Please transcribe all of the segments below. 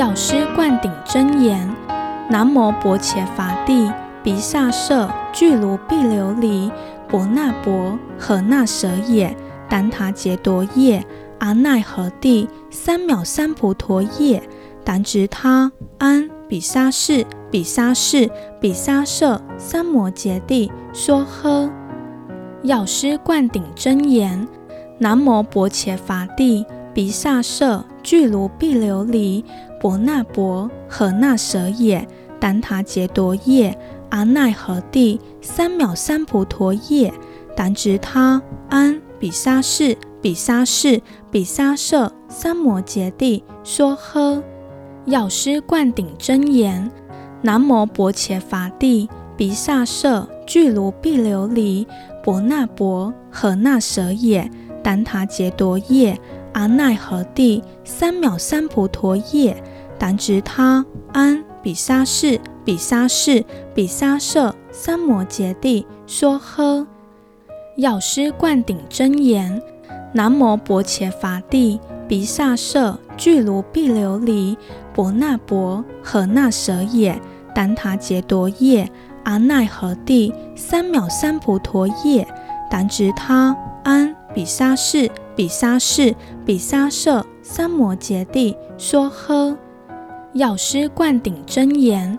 药师灌顶真言：南无薄伽伐帝，鼻沙舍俱卢毕琉璃，婆那婆，何那舍也？怛他伽多夜，阿那何帝，三藐三菩提夜，怛侄他，安，毗沙士，毗沙士，毗沙舍，三摩揭帝，说诃。药师灌顶真言：南无薄伽伐帝，鼻沙舍俱卢毕琉璃。伯那伯，何那舍也？怛他伽多叶，阿那何帝，三藐三菩提夜，怛侄他，安，比沙士，比沙士，比沙舍，三摩揭帝，说呵。药师灌顶真言：南摩薄伽伐帝，比沙舍俱卢毕琉璃，伯那伯，何那舍也？怛他伽多叶，阿那何帝，三藐三菩提叶。怛侄他，安，比沙士，比沙士，比沙舍，三摩揭帝，说诃。药师灌顶真言：南摩薄伽伐帝，毗沙舍俱卢毕琉璃，婆那婆，何那舍也？怛他伽多夜，阿那何帝，三藐三菩提夜，怛侄他，安，比沙士，比沙士，比沙舍，三摩揭帝，说诃。药师灌顶真言：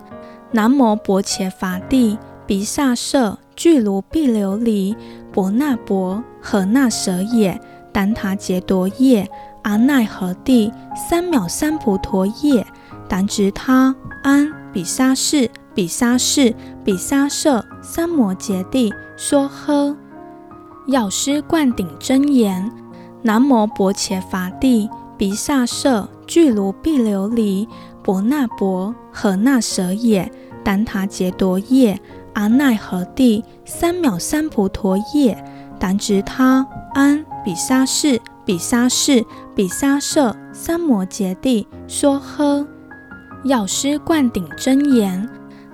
南无薄伽伐帝，毗沙舍俱卢毕琉璃，婆那婆，何那舍也？怛他伽多耶，阿奈何帝，三藐三菩提耶，怛侄他，安，毗沙士，毗沙士，毗沙舍，三摩揭帝，说诃。药师灌顶真言：南无薄伽伐帝，毗沙舍俱卢毕琉璃。婆那婆，何那舍也？怛他伽多夜，阿奈何帝，三藐三菩提夜，怛侄他，安，比沙士，比沙士，比沙舍，三摩揭帝，说诃。药师灌顶真言：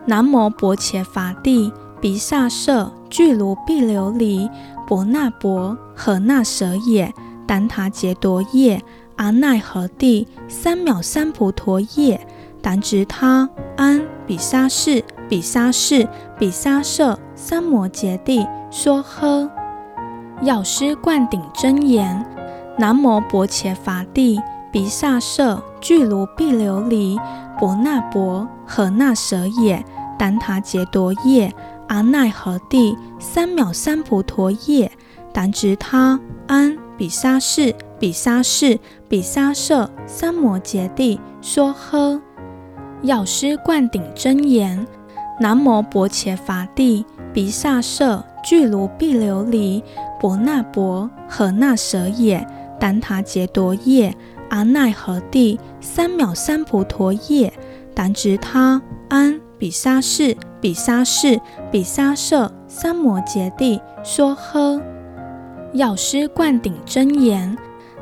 南摩薄伽伐帝，比沙舍俱卢毕琉璃，婆那婆，何那舍也？怛他伽多夜。阿奈何地，三藐三菩提夜，怛侄他，安，比沙士，比沙士，比沙舍，三摩揭帝，说诃。药师灌顶真言：南摩薄伽伐帝，比沙舍俱卢毕琉璃，婆那婆，何那舍也？怛他伽多夜，阿奈何地，三藐三菩提夜，怛侄他，安，比沙士。比沙士，比沙舍，三摩揭帝，说诃。药师灌顶真言：南摩薄伽伐帝，比沙舍俱卢毕琉璃，婆那婆，何那舍也？怛他伽多夜，阿那何帝，三藐三菩提夜，怛侄他，安，毗沙士，比沙士，比沙舍，三摩揭帝，说诃。药师灌顶真言。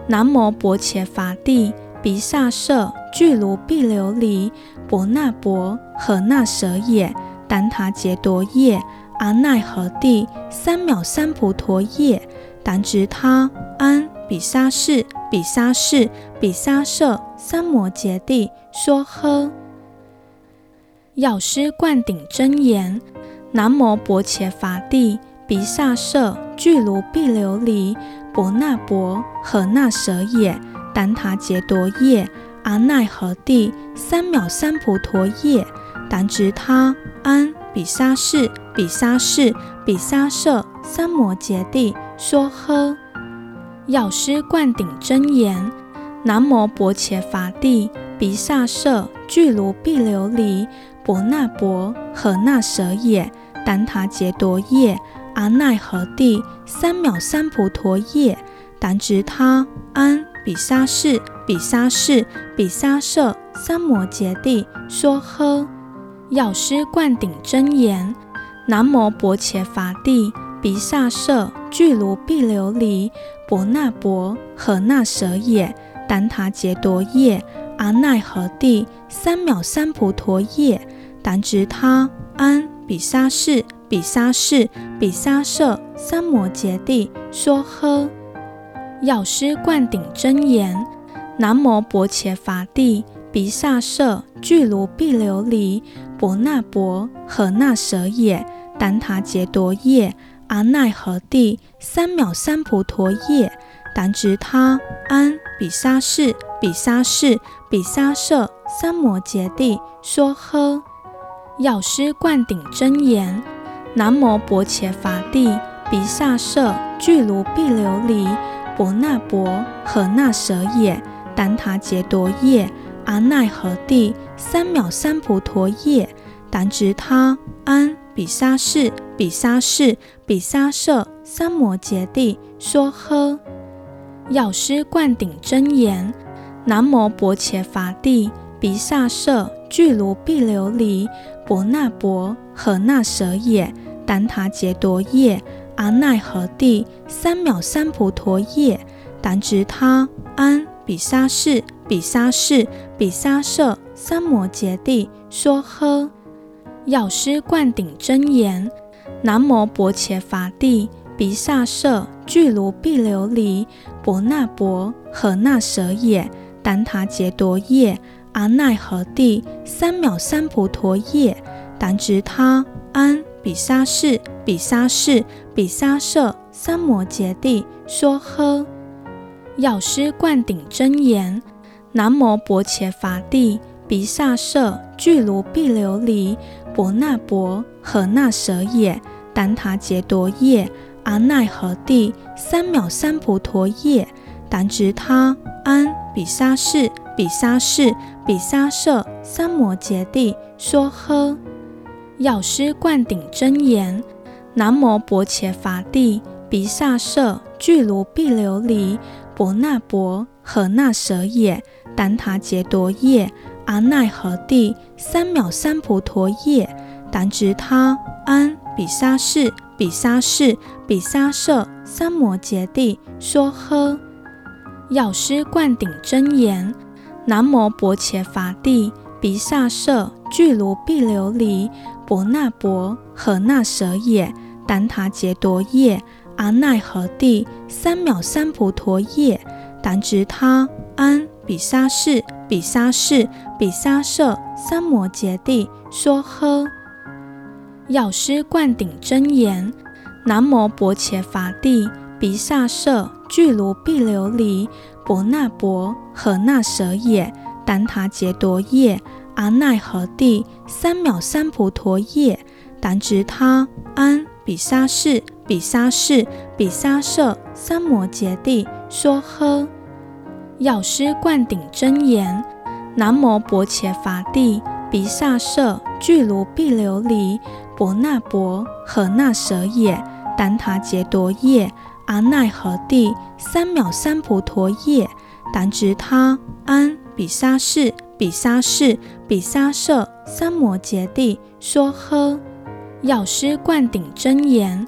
南无薄伽伐帝，毗萨舍俱卢毕琉璃，婆那婆，何那舍也？怛他伽多夜，阿那何帝，三藐三菩提夜，怛侄他，安，毗沙士，毗沙士，毗沙舍，三摩揭帝，说诃。药师灌顶真言：南无薄伽伐帝，毗沙舍俱卢毕琉璃。伯那婆，何那舍也？怛他伽多夜，阿奈何帝，三藐三菩提夜，怛侄他，安比沙士，比沙士，比沙舍，三摩揭帝，说呵。药师灌顶真言：南摩薄伽伐帝，比沙舍，俱卢毕琉璃，伯那婆，何那舍也，怛他伽多夜，阿奈何地，三藐三菩提夜，怛侄他，安比沙士，比沙士，比沙舍，三摩揭帝，说诃。药师灌顶真言：南摩薄伽伐帝，比沙舍，俱卢毕琉璃。婆那婆，何那舍也，怛他伽多夜，阿奈何地，三藐三菩提夜，怛侄他，安比沙士，比沙士，比沙舍，三摩揭帝，说诃。药师灌顶真言：南摩薄伽伐帝，比沙舍，俱卢毕琉璃，婆那婆，何那舍也，怛他伽多夜。阿那何帝，三藐三菩提夜，怛侄他，安比沙士，比沙士，比沙舍，三摩揭帝，说诃。药师灌顶真言：南无薄伽伐帝，比沙舍，俱卢毕琉璃，婆那婆，何那舍也，怛他伽多耶，阿那何帝，三藐三菩提耶，怛侄他，安比沙士。比沙士，比沙舍，三摩揭帝，说诃。药师灌顶真言：南无薄伽伐帝，比沙舍，俱卢毕琉璃，婆那婆，何那舍也，怛他伽多夜，阿那何帝，三藐三菩提夜，怛侄他，安比沙士，比沙士，比沙舍，三摩揭帝，说诃。药师灌顶真言。南无薄伽伐帝，毗沙舍，俱卢毕琉璃，婆那婆，何那舍也，怛他伽多夜，阿那何帝，三藐三菩提夜，怛侄他，安比沙士，比沙士，比沙舍，三摩揭帝，说诃。药师灌顶真言：南摩薄伽伐帝，比沙舍，俱卢毕琉璃。婆那婆，何那舍也，怛他伽多夜，阿那何帝，三藐三菩提夜，怛侄他，安比沙士，比沙士，比沙舍，三摩揭帝，说诃。药师灌顶真言：南无薄伽伐帝，鼻沙舍，俱卢毕琉璃，婆那婆，何那舍也，怛他伽多夜。阿那何帝，三藐三菩提夜，怛侄他，安比沙士，比沙士，比沙舍，三摩揭帝，说诃。药师灌顶真言：南无薄伽伐帝，鼻沙舍，俱卢毕琉璃，伯那婆，何那舍也，怛他伽多叶，阿那何帝，三藐三菩提夜，怛侄他，安比沙士。比沙士，比沙舍，三摩揭帝，说诃。药师灌顶真言：南摩薄伽伐帝，比沙舍，俱卢毕琉璃，伯那婆，何那舍也，怛他伽多叶，阿奈何地，三藐三菩提夜，怛侄他，安比沙士，比沙士，比沙舍，三摩揭帝，说诃。药师灌顶真言：南摩薄伽伐帝，比沙舍，俱卢毕琉璃，婆那婆，何那舍也，怛他伽多夜，阿奈何地，三藐三菩提夜，怛侄他，安比沙士，比沙士，比沙舍，三摩揭帝，说诃。药师灌顶真言：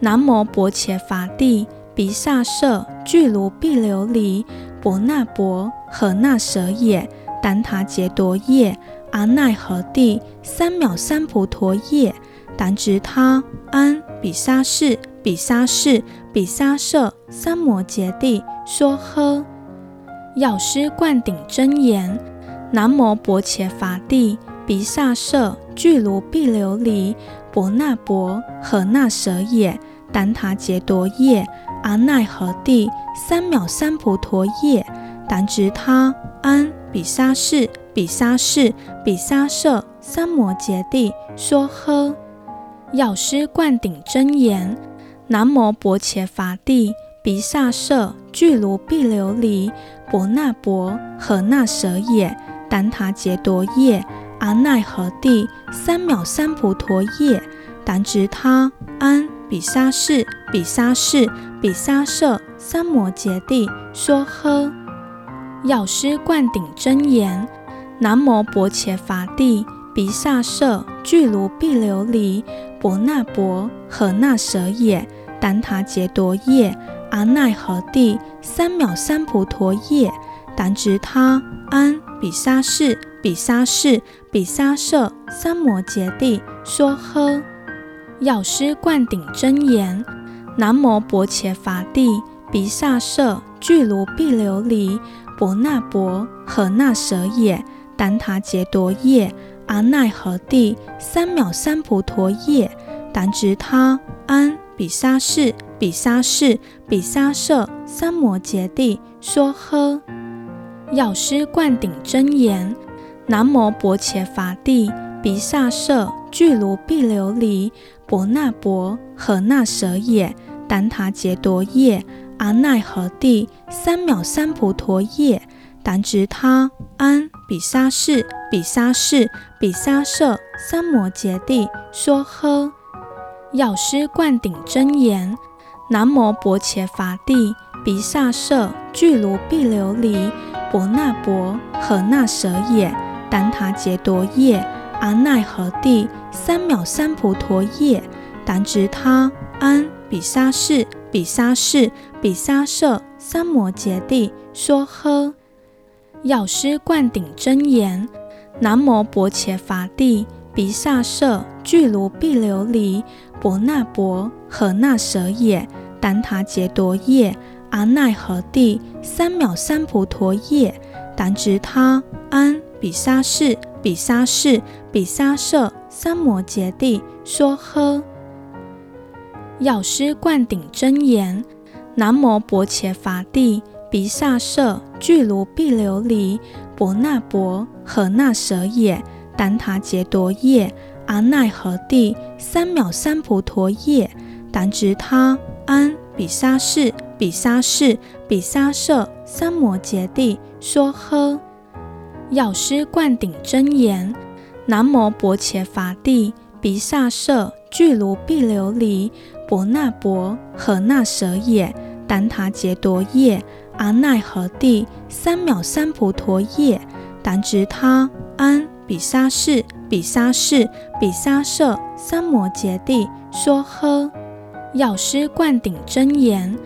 南摩薄伽伐帝，比沙舍，俱卢毕琉璃。婆那婆，何那舍也，怛他伽多夜，阿那何帝，三藐三菩提夜，怛侄他，安比沙士，比沙士，比沙舍，三摩揭帝，说诃。药师灌顶真言：南无薄伽伐帝，比沙舍，俱卢毕琉璃，婆那婆，何那舍也，怛他伽多夜。阿那何帝，三藐三菩提夜，怛侄他、安、比沙士、比沙士、比沙社、三摩揭帝、说诃。药师灌顶真言：南无薄伽伐帝，比沙社，俱卢毕琉璃，婆那婆，何那舍也，怛他揭多夜，阿奈何帝，三藐三菩提叶，怛侄他、安、比沙士、比沙士、比沙社、三摩揭帝、说呵。药师灌顶真言：南摩薄伽伐帝。比沙社，俱卢毕琉璃，婆那婆，何那舍也，怛他揭多夜，阿奈何帝，三藐三菩提叶，怛侄他、安、比沙士、比沙士、比沙社、三摩揭帝、说诃。药师灌顶真言：南摩薄伽伐帝，比沙社，俱卢毕琉璃，婆那婆，何那舍也，怛他揭多夜。阿那何帝，三藐三菩提耶，怛侄他、安、比沙士、比沙士、比沙社、三摩揭帝、说诃。药师灌顶真言：南无薄伽伐帝，毗沙社，俱卢毕琉璃，婆那婆，何那舍也，怛他揭多夜。阿那何帝，三藐三菩提耶，怛侄他、安、比沙士。比沙士、比沙社、三摩揭帝、说诃。药师灌顶真言：南无薄伽伐帝，毗沙社，俱卢毕琉璃，婆那婆，何那舍也，怛他揭多夜。阿那何帝，三藐三菩提叶，怛侄他、安、比沙士、比沙士、比沙社、三摩揭帝、说呵。药师灌顶真言。南摩薄伽伐帝，比沙社，俱卢毕琉璃，婆那婆，何那舍也，怛他揭多夜。阿奈何地，三藐三菩提叶，怛侄他、安、比沙士、比沙士、比沙社、三摩揭帝、说诃。药师灌顶真言：南摩薄伽伐帝，比沙社，俱卢毕琉璃。婆那婆，何那舍也，怛他揭多夜。阿奈何地，三藐三菩提叶，怛侄他、安、比沙士、比沙士、比沙社、三摩揭帝、说诃。药师灌顶真言：南摩薄伽伐帝，比沙社，俱卢毕琉璃，婆那婆，何那舍也，怛他揭多夜。阿那何帝，三藐三菩提叶，怛侄他、安、比沙士、比沙士、比沙社、三摩揭帝、说诃。药师灌顶真言：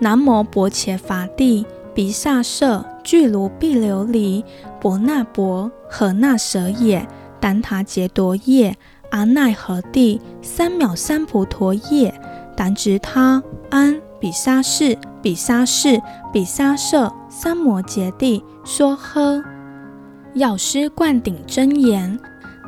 南无薄伽伐帝，毗沙社，俱卢毕琉璃，婆那婆，何那舍也，怛他揭多耶。阿那何帝，三藐三菩提耶，怛侄他、安。比沙士、比沙士、比沙社、三摩揭帝、说诃。药师灌顶真言：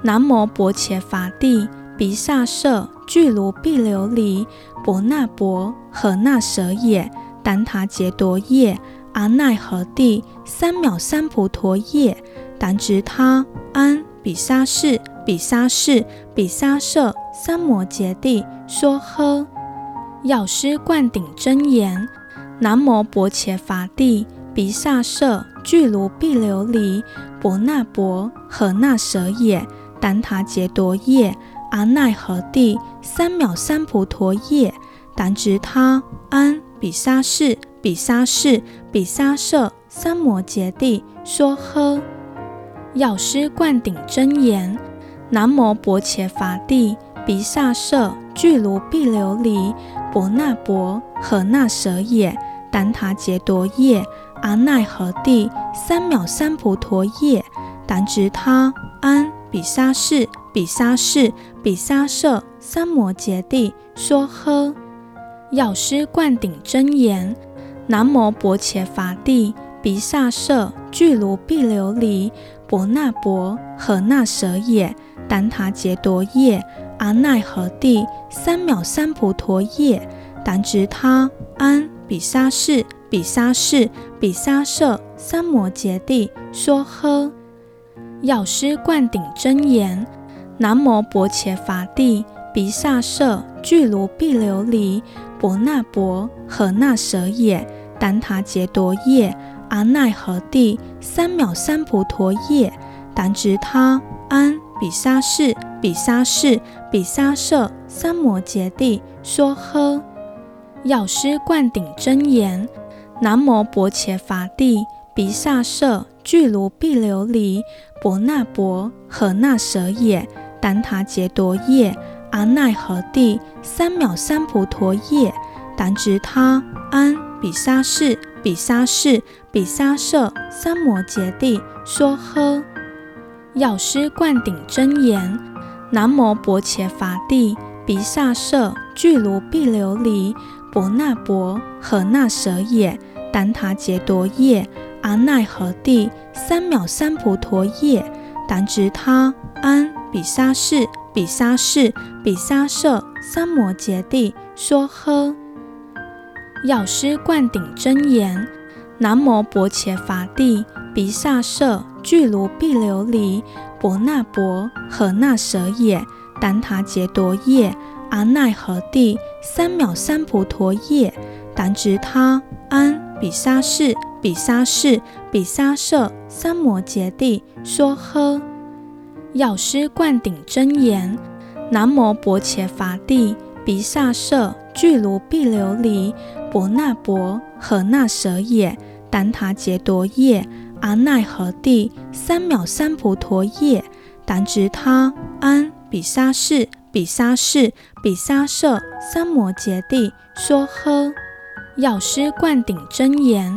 南无薄伽伐帝，比萨舍，俱卢毕琉璃，伯那伯，何那舍也，怛他揭多夜。阿那何帝，三藐三菩提叶，怛侄他、安、比萨士、比萨士、比萨舍、三摩揭帝、说诃。药师灌顶真言：南摩薄伽伐帝，比萨舍，俱卢毕琉璃，伯那伯，何那舍也，怛他揭多夜。阿奈何地，三藐三菩提叶，怛侄他、安、比沙士、比沙士、比沙社、三摩揭帝、说诃。药师灌顶真言：南摩薄伽伐帝。比沙社，俱卢毕琉璃，婆那婆，何那舍也，怛他揭多夜。阿奈何帝，三藐三菩提叶，怛侄他、安、比沙士、比沙士、比沙舍、三摩揭帝、说诃。药师灌顶真言：南摩薄伽伐帝，比沙社，俱卢毕琉璃，婆那婆，何那舍也，怛他揭多夜。阿那何帝，三藐三菩陀叶，怛侄他、安、比沙士、比沙士、比沙社、三摩揭谛说诃。药师灌顶真言：南无薄伽伐帝，毗萨舍俱卢毕琉璃，婆那婆，何那舍也？怛他伽多夜，阿那何帝，三藐三菩提夜，怛侄他，安，比沙士，比沙士，毗沙舍，三摩揭帝说诃。药师灌顶真言：南无薄伽伐帝，毗萨舍俱卢毕琉璃。婆那婆，何那舍也？怛他伽多夜，阿那何帝，三藐三菩提夜，怛侄他，安，比沙士，比沙士，比沙舍，三摩揭谛说诃。药师灌顶真言：南摩薄伽伐帝，比萨舍俱卢毕琉璃。婆那婆，何那舍也？怛他伽多夜。阿那何帝，三藐三菩提夜，怛侄他，安，比沙士，比沙士，比沙舍，三摩揭谛说呵。药师灌顶真言：南摩薄伽伐帝，比萨舍俱卢毕琉璃。婆那婆，何那舍也？怛他伽多夜。阿那何帝，三藐三菩提夜，怛侄他，安，比沙士。比沙士，比沙舍，三摩揭谛说呵。药师灌顶真言：南无薄伽伐帝，毗萨舍俱卢毕琉璃。婆那婆，何那舍也？怛他伽多夜。阿那何帝，三藐三菩提夜，怛侄他，安，毗沙士，毗沙士，毗沙舍，三摩揭帝说诃。药师灌顶真言。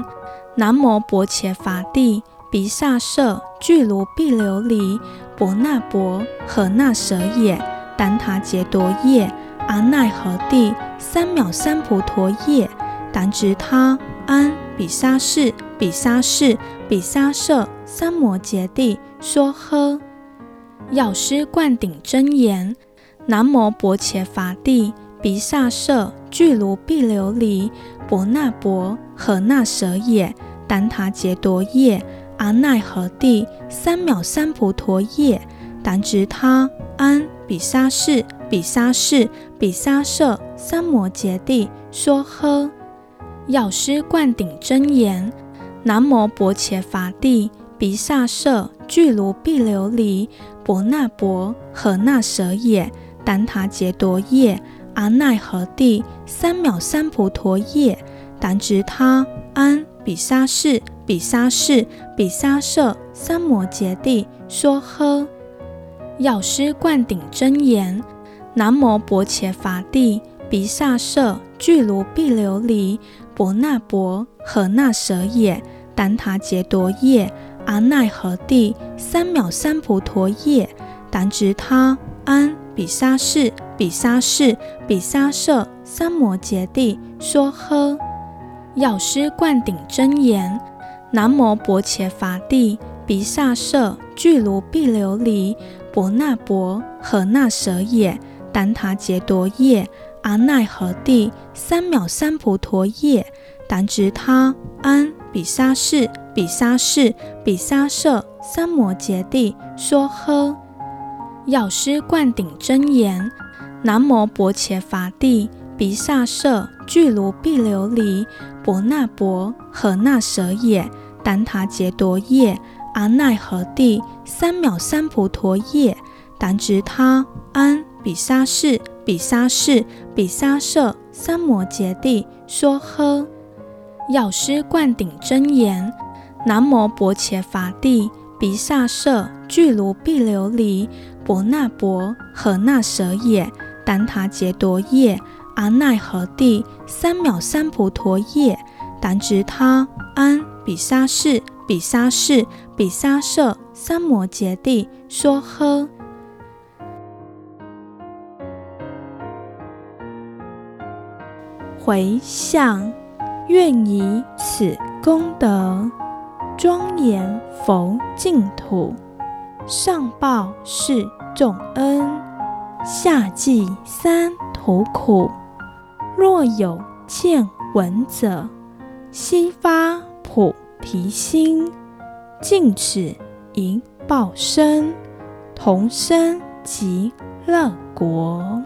南无薄伽伐帝，毗萨舍俱卢毕琉璃。伯那婆，何那舍也？怛他伽多夜。阿那何帝，三藐三菩提夜，怛侄他，安，比沙士，比沙士，比沙舍，三摩揭谛说呵。药师灌顶真言：南摩薄伽伐帝，比萨舍俱卢毕琉璃。伯那婆，何那舍也？怛他伽多夜。阿奈何地，三藐三菩提夜，怛侄他，安，比沙士，比沙士，比沙舍，三摩揭谛说诃。药师灌顶真言：南摩薄伽伐帝，毗萨舍俱卢毕琉璃。婆那婆，何那舍也？怛他伽多夜。阿奈何地，三藐三菩提夜，怛侄他，安，比沙士，比沙士，比沙舍，三摩揭谛说诃。药师灌顶真言：南摩薄伽伐帝，比萨舍俱卢毕琉璃。婆那婆，何那舍也？怛他伽多夜。阿那何帝，三藐三菩提夜，怛侄他，安。毗沙士，比沙士，比沙舍，三摩揭谛说诃。药师灌顶真言：南无薄伽伐帝，比萨舍俱卢毕琉璃。婆那婆，何那舍也？怛他伽多耶。阿那何帝，三藐三菩提耶，怛侄他，安，比沙士，比沙士，比沙舍，三摩揭谛说诃。药师灌顶真言：南无薄伽伐帝，比萨舍俱卢毕琉璃。婆那婆，何那舍也？怛他伽多夜。阿奈何帝，三藐三菩提夜，怛侄他，安，比沙士，比沙士，比沙舍，三摩揭谛说诃。药师灌顶真言：南摩薄伽伐帝，比萨舍俱卢毕琉璃。婆那婆，何那舍也？怛他伽多夜。阿奈何帝，三藐三菩提夜，怛侄他，安，比沙士，比沙士，比沙舍，三摩揭谛说呵。回向，愿以此功德，庄严佛净土。上报四重恩，下济三途苦。若有见闻者，悉发普提心，尽此以报身，同生极乐国。